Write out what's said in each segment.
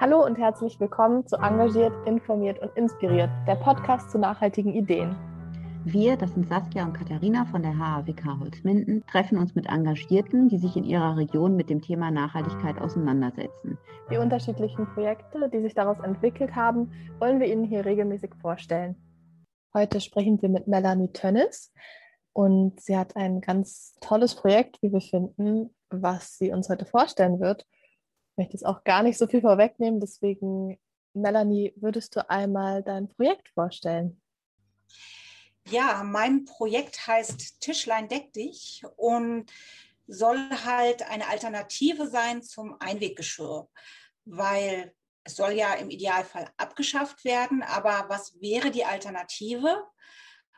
Hallo und herzlich willkommen zu Engagiert, Informiert und Inspiriert, der Podcast zu nachhaltigen Ideen. Wir, das sind Saskia und Katharina von der HAWK Holzminden, treffen uns mit Engagierten, die sich in ihrer Region mit dem Thema Nachhaltigkeit auseinandersetzen. Die unterschiedlichen Projekte, die sich daraus entwickelt haben, wollen wir Ihnen hier regelmäßig vorstellen. Heute sprechen wir mit Melanie Tönnis und sie hat ein ganz tolles Projekt, wie wir finden, was sie uns heute vorstellen wird. Möchte jetzt auch gar nicht so viel vorwegnehmen, deswegen, Melanie, würdest du einmal dein Projekt vorstellen? Ja, mein Projekt heißt Tischlein deck dich und soll halt eine Alternative sein zum Einweggeschirr, weil es soll ja im Idealfall abgeschafft werden, aber was wäre die Alternative?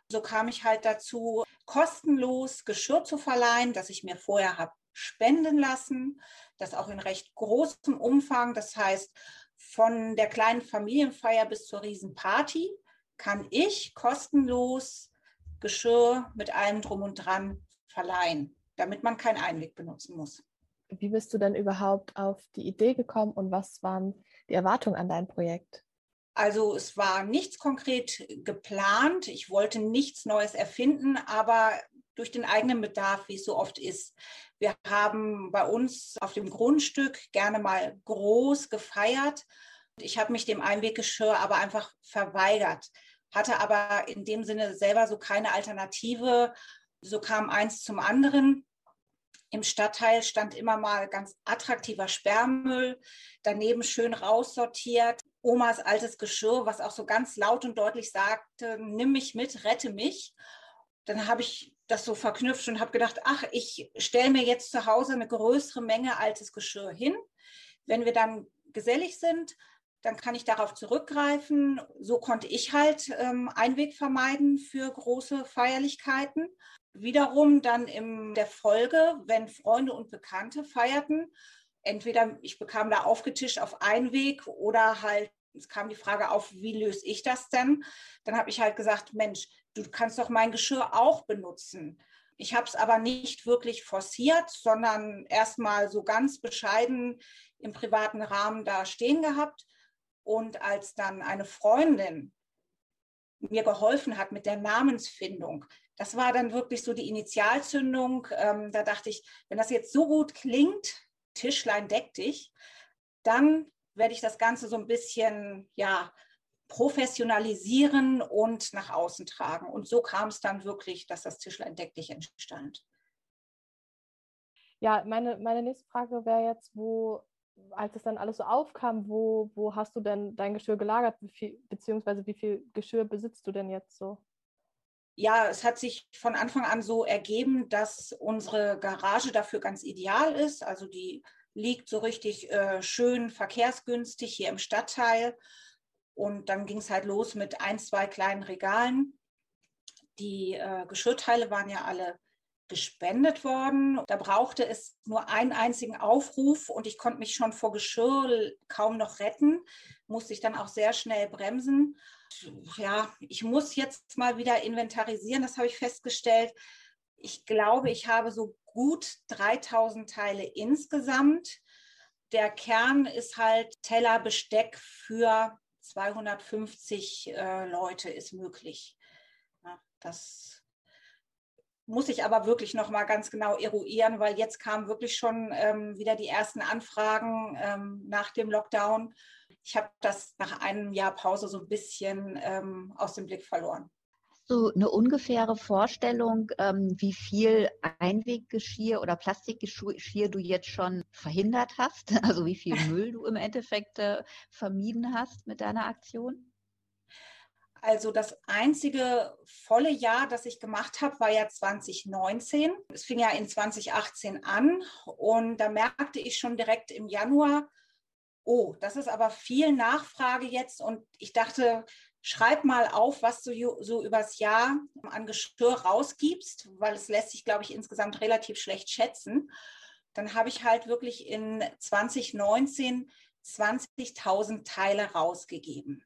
So kam ich halt dazu, kostenlos Geschirr zu verleihen, das ich mir vorher habe spenden lassen, das auch in recht großem Umfang, das heißt von der kleinen Familienfeier bis zur Riesenparty kann ich kostenlos Geschirr mit allem drum und dran verleihen, damit man keinen Einweg benutzen muss. Wie bist du denn überhaupt auf die Idee gekommen und was waren die Erwartungen an dein Projekt? Also es war nichts konkret geplant. Ich wollte nichts Neues erfinden, aber durch den eigenen Bedarf, wie es so oft ist. Wir haben bei uns auf dem Grundstück gerne mal groß gefeiert. Ich habe mich dem Einweggeschirr aber einfach verweigert hatte aber in dem Sinne selber so keine Alternative. So kam eins zum anderen. Im Stadtteil stand immer mal ganz attraktiver Sperrmüll, daneben schön raussortiert, Omas altes Geschirr, was auch so ganz laut und deutlich sagte, nimm mich mit, rette mich. Dann habe ich das so verknüpft und habe gedacht, ach, ich stelle mir jetzt zu Hause eine größere Menge altes Geschirr hin. Wenn wir dann gesellig sind, dann kann ich darauf zurückgreifen. So konnte ich halt ähm, Einweg vermeiden für große Feierlichkeiten. Wiederum dann in der Folge, wenn Freunde und Bekannte feierten, entweder ich bekam da aufgetischt auf Einweg oder halt es kam die Frage auf, wie löse ich das denn? Dann habe ich halt gesagt, Mensch, du kannst doch mein Geschirr auch benutzen. Ich habe es aber nicht wirklich forciert, sondern erstmal so ganz bescheiden im privaten Rahmen da stehen gehabt. Und als dann eine Freundin mir geholfen hat mit der Namensfindung, das war dann wirklich so die Initialzündung. Ähm, da dachte ich, wenn das jetzt so gut klingt, Tischlein deck dich, dann werde ich das Ganze so ein bisschen, ja, professionalisieren und nach außen tragen. Und so kam es dann wirklich, dass das Tischlein deck dich entstand. Ja, meine, meine nächste Frage wäre jetzt, wo als es dann alles so aufkam, wo, wo hast du denn dein Geschirr gelagert, wie viel, beziehungsweise wie viel Geschirr besitzt du denn jetzt so? Ja, es hat sich von Anfang an so ergeben, dass unsere Garage dafür ganz ideal ist. Also die liegt so richtig äh, schön verkehrsgünstig hier im Stadtteil. Und dann ging es halt los mit ein, zwei kleinen Regalen. Die äh, Geschirrteile waren ja alle gespendet worden. Da brauchte es nur einen einzigen Aufruf und ich konnte mich schon vor Geschirr kaum noch retten, musste ich dann auch sehr schnell bremsen. Ja, ich muss jetzt mal wieder inventarisieren, das habe ich festgestellt. Ich glaube, ich habe so gut 3000 Teile insgesamt. Der Kern ist halt Teller, Besteck für 250 äh, Leute ist möglich. Ja, das muss ich aber wirklich noch mal ganz genau eruieren, weil jetzt kamen wirklich schon ähm, wieder die ersten Anfragen ähm, nach dem Lockdown. Ich habe das nach einem Jahr Pause so ein bisschen ähm, aus dem Blick verloren. Du eine ungefähre Vorstellung, ähm, wie viel Einweggeschirr oder Plastikgeschirr du jetzt schon verhindert hast? Also wie viel Müll du im Endeffekt äh, vermieden hast mit deiner Aktion? Also das einzige volle Jahr, das ich gemacht habe, war ja 2019. Es fing ja in 2018 an und da merkte ich schon direkt im Januar, oh, das ist aber viel Nachfrage jetzt und ich dachte, schreib mal auf, was du so übers Jahr an Geschirr rausgibst, weil es lässt sich, glaube ich, insgesamt relativ schlecht schätzen. Dann habe ich halt wirklich in 2019 20.000 Teile rausgegeben.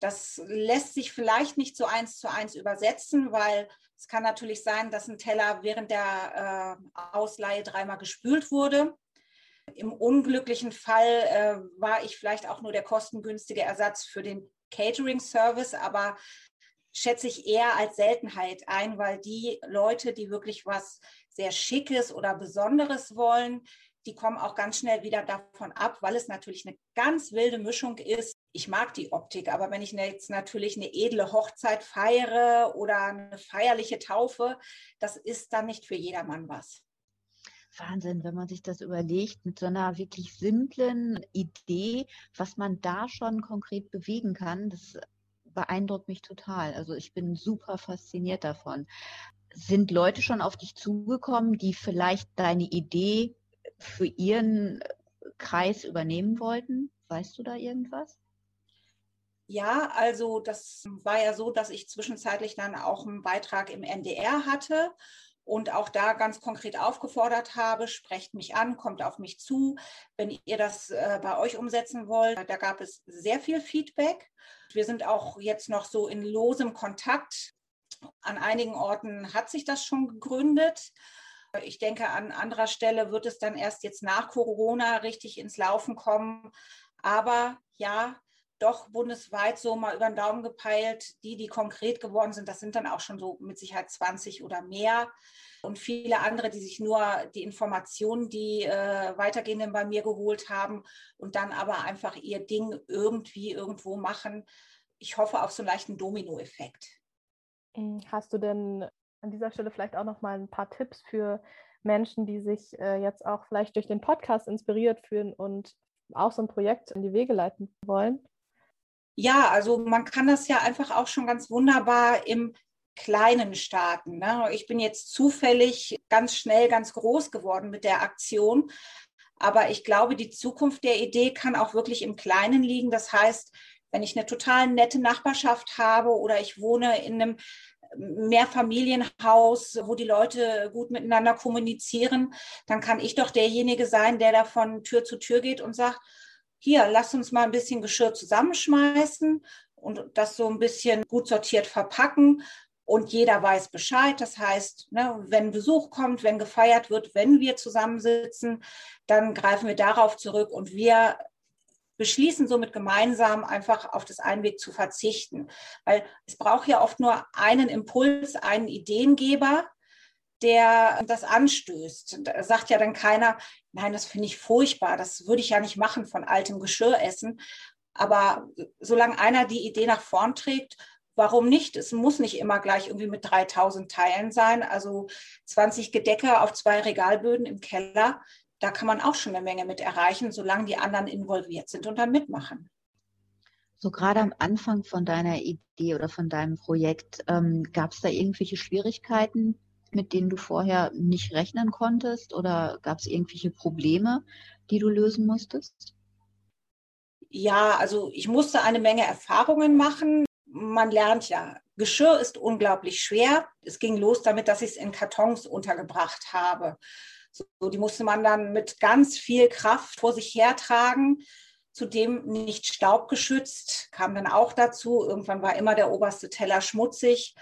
Das lässt sich vielleicht nicht so eins zu eins übersetzen, weil es kann natürlich sein, dass ein Teller während der äh, Ausleihe dreimal gespült wurde. Im unglücklichen Fall äh, war ich vielleicht auch nur der kostengünstige Ersatz für den Catering-Service, aber schätze ich eher als Seltenheit ein, weil die Leute, die wirklich was sehr Schickes oder Besonderes wollen, die kommen auch ganz schnell wieder davon ab, weil es natürlich eine ganz wilde Mischung ist. Ich mag die Optik, aber wenn ich jetzt natürlich eine edle Hochzeit feiere oder eine feierliche Taufe, das ist dann nicht für jedermann was. Wahnsinn, wenn man sich das überlegt, mit so einer wirklich simplen Idee, was man da schon konkret bewegen kann, das beeindruckt mich total. Also ich bin super fasziniert davon. Sind Leute schon auf dich zugekommen, die vielleicht deine Idee für ihren Kreis übernehmen wollten? Weißt du da irgendwas? Ja, also das war ja so, dass ich zwischenzeitlich dann auch einen Beitrag im NDR hatte und auch da ganz konkret aufgefordert habe, sprecht mich an, kommt auf mich zu, wenn ihr das äh, bei euch umsetzen wollt. Da gab es sehr viel Feedback. Wir sind auch jetzt noch so in losem Kontakt. An einigen Orten hat sich das schon gegründet. Ich denke, an anderer Stelle wird es dann erst jetzt nach Corona richtig ins Laufen kommen. Aber ja, doch bundesweit so mal über den Daumen gepeilt, die, die konkret geworden sind, das sind dann auch schon so mit Sicherheit 20 oder mehr. Und viele andere, die sich nur die Informationen, die äh, weitergehenden bei mir geholt haben und dann aber einfach ihr Ding irgendwie irgendwo machen. Ich hoffe auf so einen leichten Dominoeffekt. Hm, hast du denn an dieser Stelle vielleicht auch noch mal ein paar Tipps für Menschen, die sich äh, jetzt auch vielleicht durch den Podcast inspiriert fühlen und auch so ein Projekt in die Wege leiten wollen? Ja, also man kann das ja einfach auch schon ganz wunderbar im Kleinen starten. Ne? Ich bin jetzt zufällig ganz schnell ganz groß geworden mit der Aktion. Aber ich glaube, die Zukunft der Idee kann auch wirklich im Kleinen liegen. Das heißt, wenn ich eine total nette Nachbarschaft habe oder ich wohne in einem Mehrfamilienhaus, wo die Leute gut miteinander kommunizieren, dann kann ich doch derjenige sein, der da von Tür zu Tür geht und sagt, hier, lass uns mal ein bisschen Geschirr zusammenschmeißen und das so ein bisschen gut sortiert verpacken. Und jeder weiß Bescheid. Das heißt, ne, wenn Besuch kommt, wenn gefeiert wird, wenn wir zusammensitzen, dann greifen wir darauf zurück und wir beschließen somit gemeinsam einfach auf das Einweg zu verzichten. Weil es braucht ja oft nur einen Impuls, einen Ideengeber, der das anstößt. Da sagt ja dann keiner, nein, das finde ich furchtbar, das würde ich ja nicht machen, von altem Geschirr essen. Aber solange einer die Idee nach vorn trägt, warum nicht? Es muss nicht immer gleich irgendwie mit 3000 Teilen sein. Also 20 Gedecke auf zwei Regalböden im Keller da kann man auch schon eine Menge mit erreichen, solange die anderen involviert sind und dann mitmachen. So gerade am Anfang von deiner Idee oder von deinem Projekt, ähm, gab es da irgendwelche Schwierigkeiten, mit denen du vorher nicht rechnen konntest oder gab es irgendwelche Probleme, die du lösen musstest? Ja, also ich musste eine Menge Erfahrungen machen. Man lernt ja. Geschirr ist unglaublich schwer. Es ging los damit, dass ich es in Kartons untergebracht habe. So, die musste man dann mit ganz viel Kraft vor sich hertragen. Zudem nicht staubgeschützt, kam dann auch dazu. Irgendwann war immer der oberste Teller schmutzig.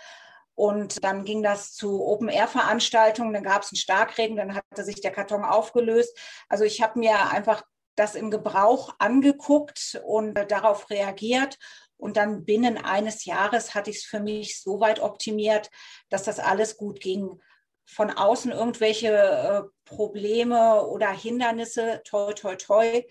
Und dann ging das zu Open-Air-Veranstaltungen, dann gab es einen Starkregen, dann hatte sich der Karton aufgelöst. Also ich habe mir einfach das im Gebrauch angeguckt und darauf reagiert. Und dann binnen eines Jahres hatte ich es für mich so weit optimiert, dass das alles gut ging von außen irgendwelche äh, Probleme oder Hindernisse, toi, toi, toi,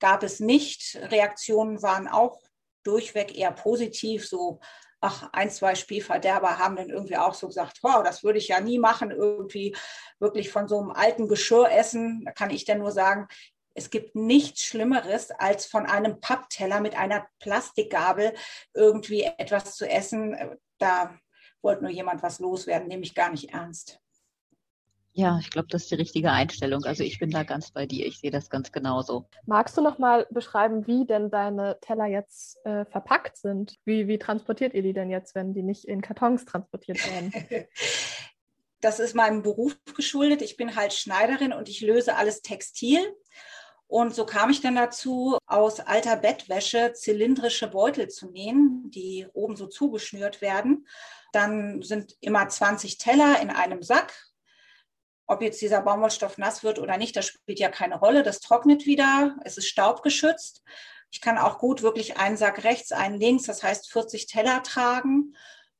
gab es nicht. Reaktionen waren auch durchweg eher positiv, so ach, ein, zwei Spielverderber haben dann irgendwie auch so gesagt, oh, das würde ich ja nie machen, irgendwie wirklich von so einem alten Geschirr essen. Da kann ich dann nur sagen, es gibt nichts Schlimmeres, als von einem Pappteller mit einer Plastikgabel irgendwie etwas zu essen. Da wollte nur jemand was loswerden, nehme ich gar nicht ernst. Ja, ich glaube, das ist die richtige Einstellung. Also ich bin da ganz bei dir. Ich sehe das ganz genauso. Magst du noch mal beschreiben, wie denn deine Teller jetzt äh, verpackt sind? Wie, wie transportiert ihr die denn jetzt, wenn die nicht in Kartons transportiert werden? Das ist meinem Beruf geschuldet. Ich bin halt Schneiderin und ich löse alles Textil. Und so kam ich dann dazu, aus alter Bettwäsche zylindrische Beutel zu nähen, die oben so zugeschnürt werden. Dann sind immer 20 Teller in einem Sack ob jetzt dieser Baumwollstoff nass wird oder nicht, das spielt ja keine Rolle. Das trocknet wieder. Es ist staubgeschützt. Ich kann auch gut wirklich einen Sack rechts, einen links, das heißt 40 Teller tragen.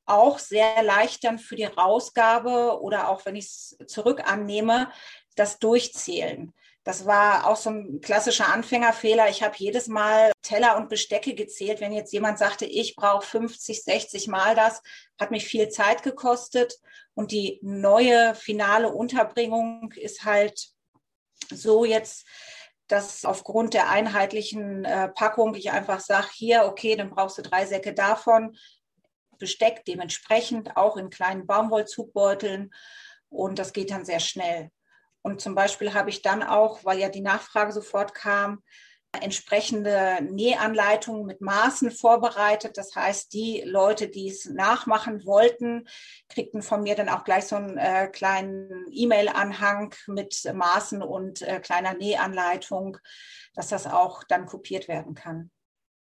Auch sehr leicht dann für die Rausgabe oder auch wenn ich es zurück annehme, das Durchzählen. Das war auch so ein klassischer Anfängerfehler. Ich habe jedes Mal Teller und Bestecke gezählt. Wenn jetzt jemand sagte, ich brauche 50, 60 Mal das, hat mich viel Zeit gekostet. Und die neue finale Unterbringung ist halt so jetzt, dass aufgrund der einheitlichen äh, Packung ich einfach sage, hier, okay, dann brauchst du drei Säcke davon. Besteck dementsprechend auch in kleinen Baumwollzugbeuteln. Und das geht dann sehr schnell. Und zum Beispiel habe ich dann auch, weil ja die Nachfrage sofort kam, entsprechende Nähanleitungen mit Maßen vorbereitet. Das heißt, die Leute, die es nachmachen wollten, kriegten von mir dann auch gleich so einen äh, kleinen E-Mail-Anhang mit Maßen und äh, kleiner Nähanleitung, dass das auch dann kopiert werden kann.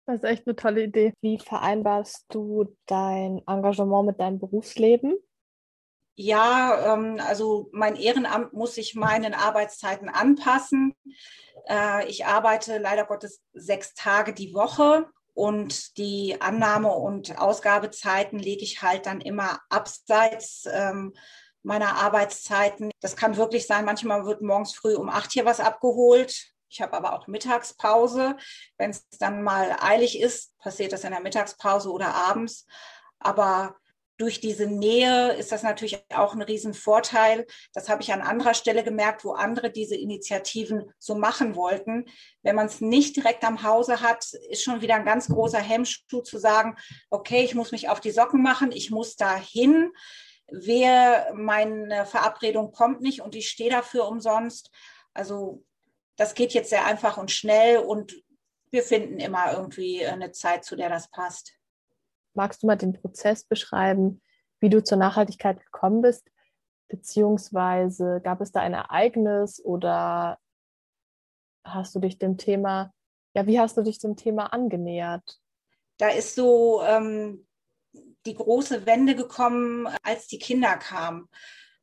Das ist echt eine tolle Idee. Wie vereinbarst du dein Engagement mit deinem Berufsleben? Ja, ähm, also mein Ehrenamt muss sich meinen Arbeitszeiten anpassen. Äh, ich arbeite leider Gottes sechs Tage die Woche und die Annahme- und Ausgabezeiten lege ich halt dann immer abseits ähm, meiner Arbeitszeiten. Das kann wirklich sein, manchmal wird morgens früh um acht hier was abgeholt. Ich habe aber auch Mittagspause. Wenn es dann mal eilig ist, passiert das in der Mittagspause oder abends. Aber durch diese Nähe ist das natürlich auch ein Riesenvorteil. Das habe ich an anderer Stelle gemerkt, wo andere diese Initiativen so machen wollten. Wenn man es nicht direkt am Hause hat, ist schon wieder ein ganz großer Hemmschuh zu sagen, okay, ich muss mich auf die Socken machen, ich muss da hin. Wer meine Verabredung kommt nicht und ich stehe dafür umsonst. Also das geht jetzt sehr einfach und schnell und wir finden immer irgendwie eine Zeit, zu der das passt. Magst du mal den Prozess beschreiben, wie du zur Nachhaltigkeit gekommen bist? Beziehungsweise gab es da ein Ereignis oder hast du dich dem Thema, ja, wie hast du dich dem Thema angenähert? Da ist so ähm, die große Wende gekommen, als die Kinder kamen.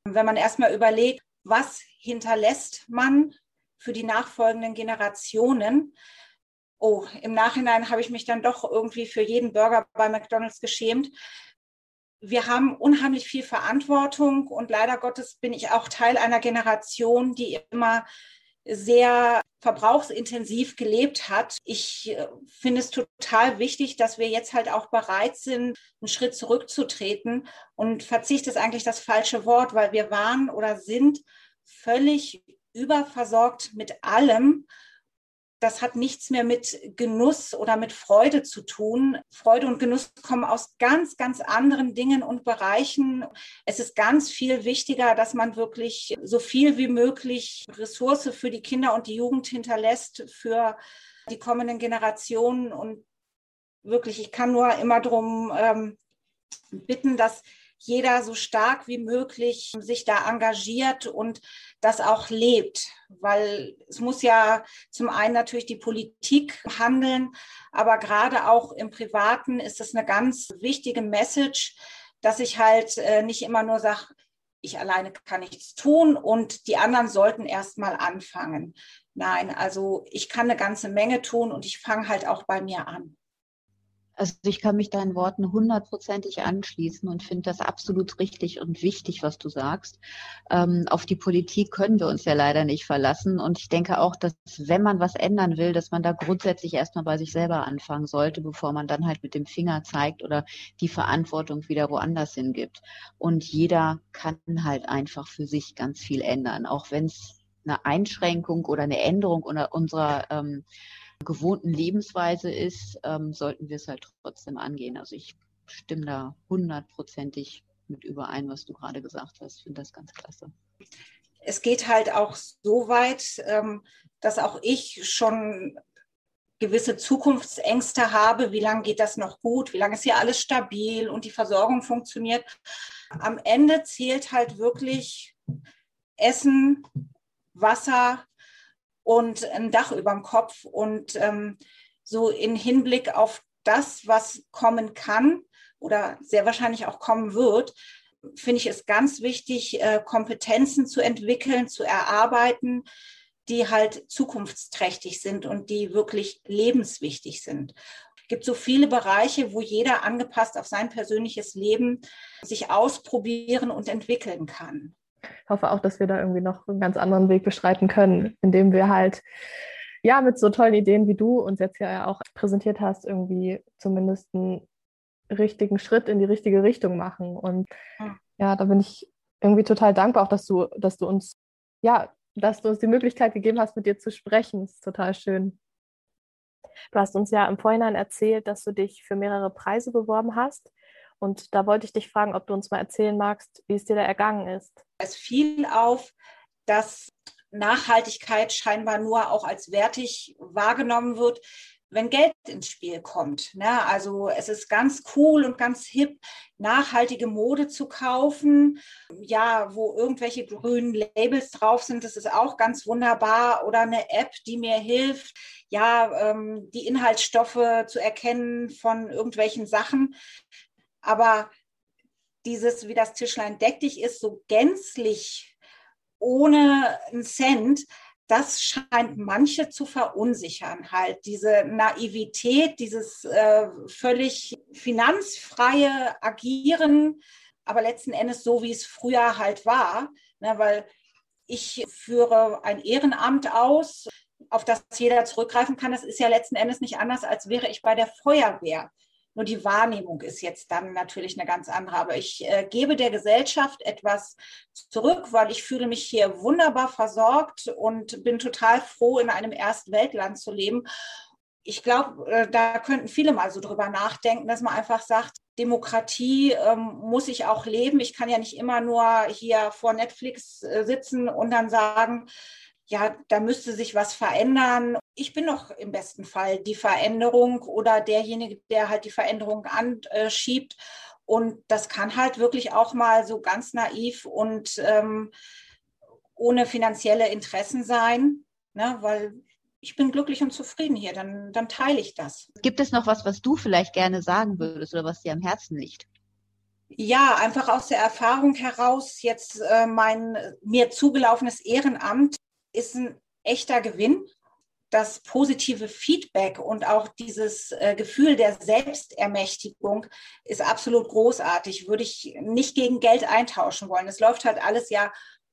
Wenn man erstmal überlegt, was hinterlässt man für die nachfolgenden Generationen, oh, im Nachhinein habe ich mich dann doch irgendwie für jeden Burger bei McDonald's geschämt. Wir haben unheimlich viel Verantwortung und leider Gottes bin ich auch Teil einer Generation, die immer sehr verbrauchsintensiv gelebt hat. Ich äh, finde es total wichtig, dass wir jetzt halt auch bereit sind, einen Schritt zurückzutreten. Und Verzicht ist eigentlich das falsche Wort, weil wir waren oder sind völlig überversorgt mit allem das hat nichts mehr mit Genuss oder mit Freude zu tun. Freude und Genuss kommen aus ganz, ganz anderen Dingen und Bereichen. Es ist ganz viel wichtiger, dass man wirklich so viel wie möglich Ressource für die Kinder und die Jugend hinterlässt, für die kommenden Generationen. Und wirklich, ich kann nur immer darum ähm, bitten, dass jeder so stark wie möglich sich da engagiert und das auch lebt, weil es muss ja zum einen natürlich die Politik handeln, aber gerade auch im Privaten ist es eine ganz wichtige Message, dass ich halt äh, nicht immer nur sage, ich alleine kann nichts tun und die anderen sollten erst mal anfangen. Nein, also ich kann eine ganze Menge tun und ich fange halt auch bei mir an. Also ich kann mich deinen Worten hundertprozentig anschließen und finde das absolut richtig und wichtig, was du sagst. Ähm, auf die Politik können wir uns ja leider nicht verlassen. Und ich denke auch, dass wenn man was ändern will, dass man da grundsätzlich erstmal bei sich selber anfangen sollte, bevor man dann halt mit dem Finger zeigt oder die Verantwortung wieder woanders hingibt. Und jeder kann halt einfach für sich ganz viel ändern, auch wenn es eine Einschränkung oder eine Änderung unserer ähm, gewohnten Lebensweise ist, ähm, sollten wir es halt trotzdem angehen. Also ich stimme da hundertprozentig mit überein, was du gerade gesagt hast. Ich finde das ganz klasse. Es geht halt auch so weit, ähm, dass auch ich schon gewisse Zukunftsängste habe. Wie lange geht das noch gut? Wie lange ist hier alles stabil und die Versorgung funktioniert? Am Ende zählt halt wirklich Essen, Wasser, und ein Dach über dem Kopf. Und ähm, so in Hinblick auf das, was kommen kann oder sehr wahrscheinlich auch kommen wird, finde ich es ganz wichtig, äh, Kompetenzen zu entwickeln, zu erarbeiten, die halt zukunftsträchtig sind und die wirklich lebenswichtig sind. Es gibt so viele Bereiche, wo jeder angepasst auf sein persönliches Leben sich ausprobieren und entwickeln kann. Ich hoffe auch, dass wir da irgendwie noch einen ganz anderen Weg beschreiten können, indem wir halt ja mit so tollen Ideen wie du uns jetzt ja auch präsentiert hast, irgendwie zumindest einen richtigen Schritt in die richtige Richtung machen. Und ja, da bin ich irgendwie total dankbar auch, dass du, dass du uns ja dass du uns die Möglichkeit gegeben hast, mit dir zu sprechen. Das ist total schön. Du hast uns ja im Vorhinein erzählt, dass du dich für mehrere Preise beworben hast. Und da wollte ich dich fragen, ob du uns mal erzählen magst, wie es dir da ergangen ist. Es fiel auf, dass Nachhaltigkeit scheinbar nur auch als wertig wahrgenommen wird, wenn Geld ins Spiel kommt. Ne? Also es ist ganz cool und ganz hip, nachhaltige Mode zu kaufen. Ja, wo irgendwelche grünen Labels drauf sind, das ist auch ganz wunderbar. Oder eine App, die mir hilft, ja, ähm, die Inhaltsstoffe zu erkennen von irgendwelchen Sachen. Aber dieses, wie das Tischlein deck dich ist, so gänzlich ohne einen Cent, das scheint manche zu verunsichern, halt diese Naivität, dieses äh, völlig finanzfreie Agieren, aber letzten Endes so, wie es früher halt war, ne, weil ich führe ein Ehrenamt aus, auf das jeder zurückgreifen kann. Das ist ja letzten Endes nicht anders, als wäre ich bei der Feuerwehr. Nur die Wahrnehmung ist jetzt dann natürlich eine ganz andere. Aber ich äh, gebe der Gesellschaft etwas zurück, weil ich fühle mich hier wunderbar versorgt und bin total froh, in einem Erstweltland zu leben. Ich glaube, äh, da könnten viele mal so drüber nachdenken, dass man einfach sagt, Demokratie ähm, muss ich auch leben. Ich kann ja nicht immer nur hier vor Netflix äh, sitzen und dann sagen, ja, da müsste sich was verändern. Ich bin doch im besten Fall die Veränderung oder derjenige, der halt die Veränderung anschiebt. Und das kann halt wirklich auch mal so ganz naiv und ähm, ohne finanzielle Interessen sein, ne? weil ich bin glücklich und zufrieden hier, dann, dann teile ich das. Gibt es noch was, was du vielleicht gerne sagen würdest oder was dir am Herzen liegt? Ja, einfach aus der Erfahrung heraus, jetzt äh, mein mir zugelaufenes Ehrenamt ist ein echter Gewinn. Das positive Feedback und auch dieses äh, Gefühl der Selbstermächtigung ist absolut großartig. Würde ich nicht gegen Geld eintauschen wollen. Es läuft halt alles ja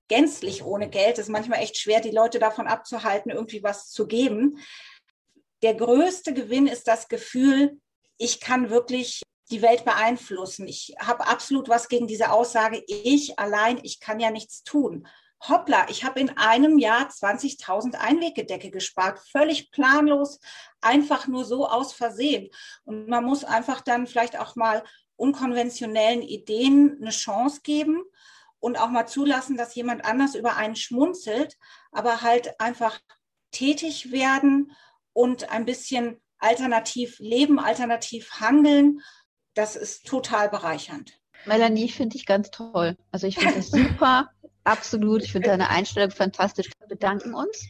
gänzlich ohne Geld. Es ist manchmal echt schwer, die Leute davon abzuhalten, irgendwie was zu geben. Der größte Gewinn ist das Gefühl, ich kann wirklich die Welt beeinflussen. Ich habe absolut was gegen diese Aussage, ich allein, ich kann ja nichts tun hoppla, ich habe in einem Jahr 20.000 Einweggedecke gespart, völlig planlos, einfach nur so aus Versehen. Und man muss einfach dann vielleicht auch mal unkonventionellen Ideen eine Chance geben und auch mal zulassen, dass jemand anders über einen schmunzelt, aber halt einfach tätig werden und ein bisschen alternativ leben, alternativ handeln. Das ist total bereichernd. Melanie finde ich ganz toll. Also ich finde das super. Absolut. Ich finde deine Einstellung fantastisch. Wir bedanken uns.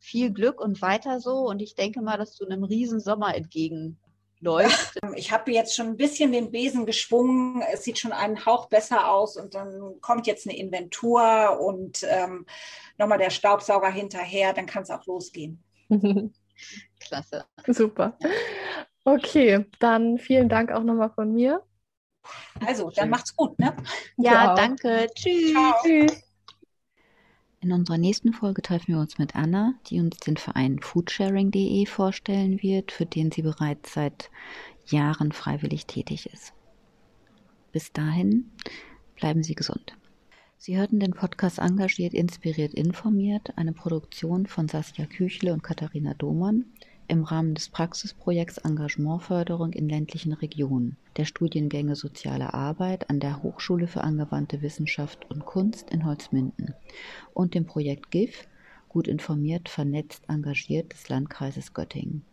Viel Glück und weiter so. Und ich denke mal, dass du einem riesen Sommer entgegenläufst. Ich habe jetzt schon ein bisschen den Besen geschwungen. Es sieht schon einen Hauch besser aus. Und dann kommt jetzt eine Inventur und ähm, nochmal der Staubsauger hinterher. Dann kann es auch losgehen. Klasse. Super. Okay, dann vielen Dank auch nochmal von mir. Also, dann macht's gut, ne? Ja, danke. Tschüss. Ciao. Tschüss. In unserer nächsten Folge treffen wir uns mit Anna, die uns den Verein foodsharing.de vorstellen wird, für den sie bereits seit Jahren freiwillig tätig ist. Bis dahin bleiben Sie gesund. Sie hörten den Podcast Engagiert, Inspiriert, Informiert, eine Produktion von Saskia Küchle und Katharina Domann im Rahmen des Praxisprojekts Engagementförderung in ländlichen Regionen der Studiengänge Soziale Arbeit an der Hochschule für angewandte Wissenschaft und Kunst in Holzminden und dem Projekt GIF Gut informiert, vernetzt, engagiert des Landkreises Göttingen.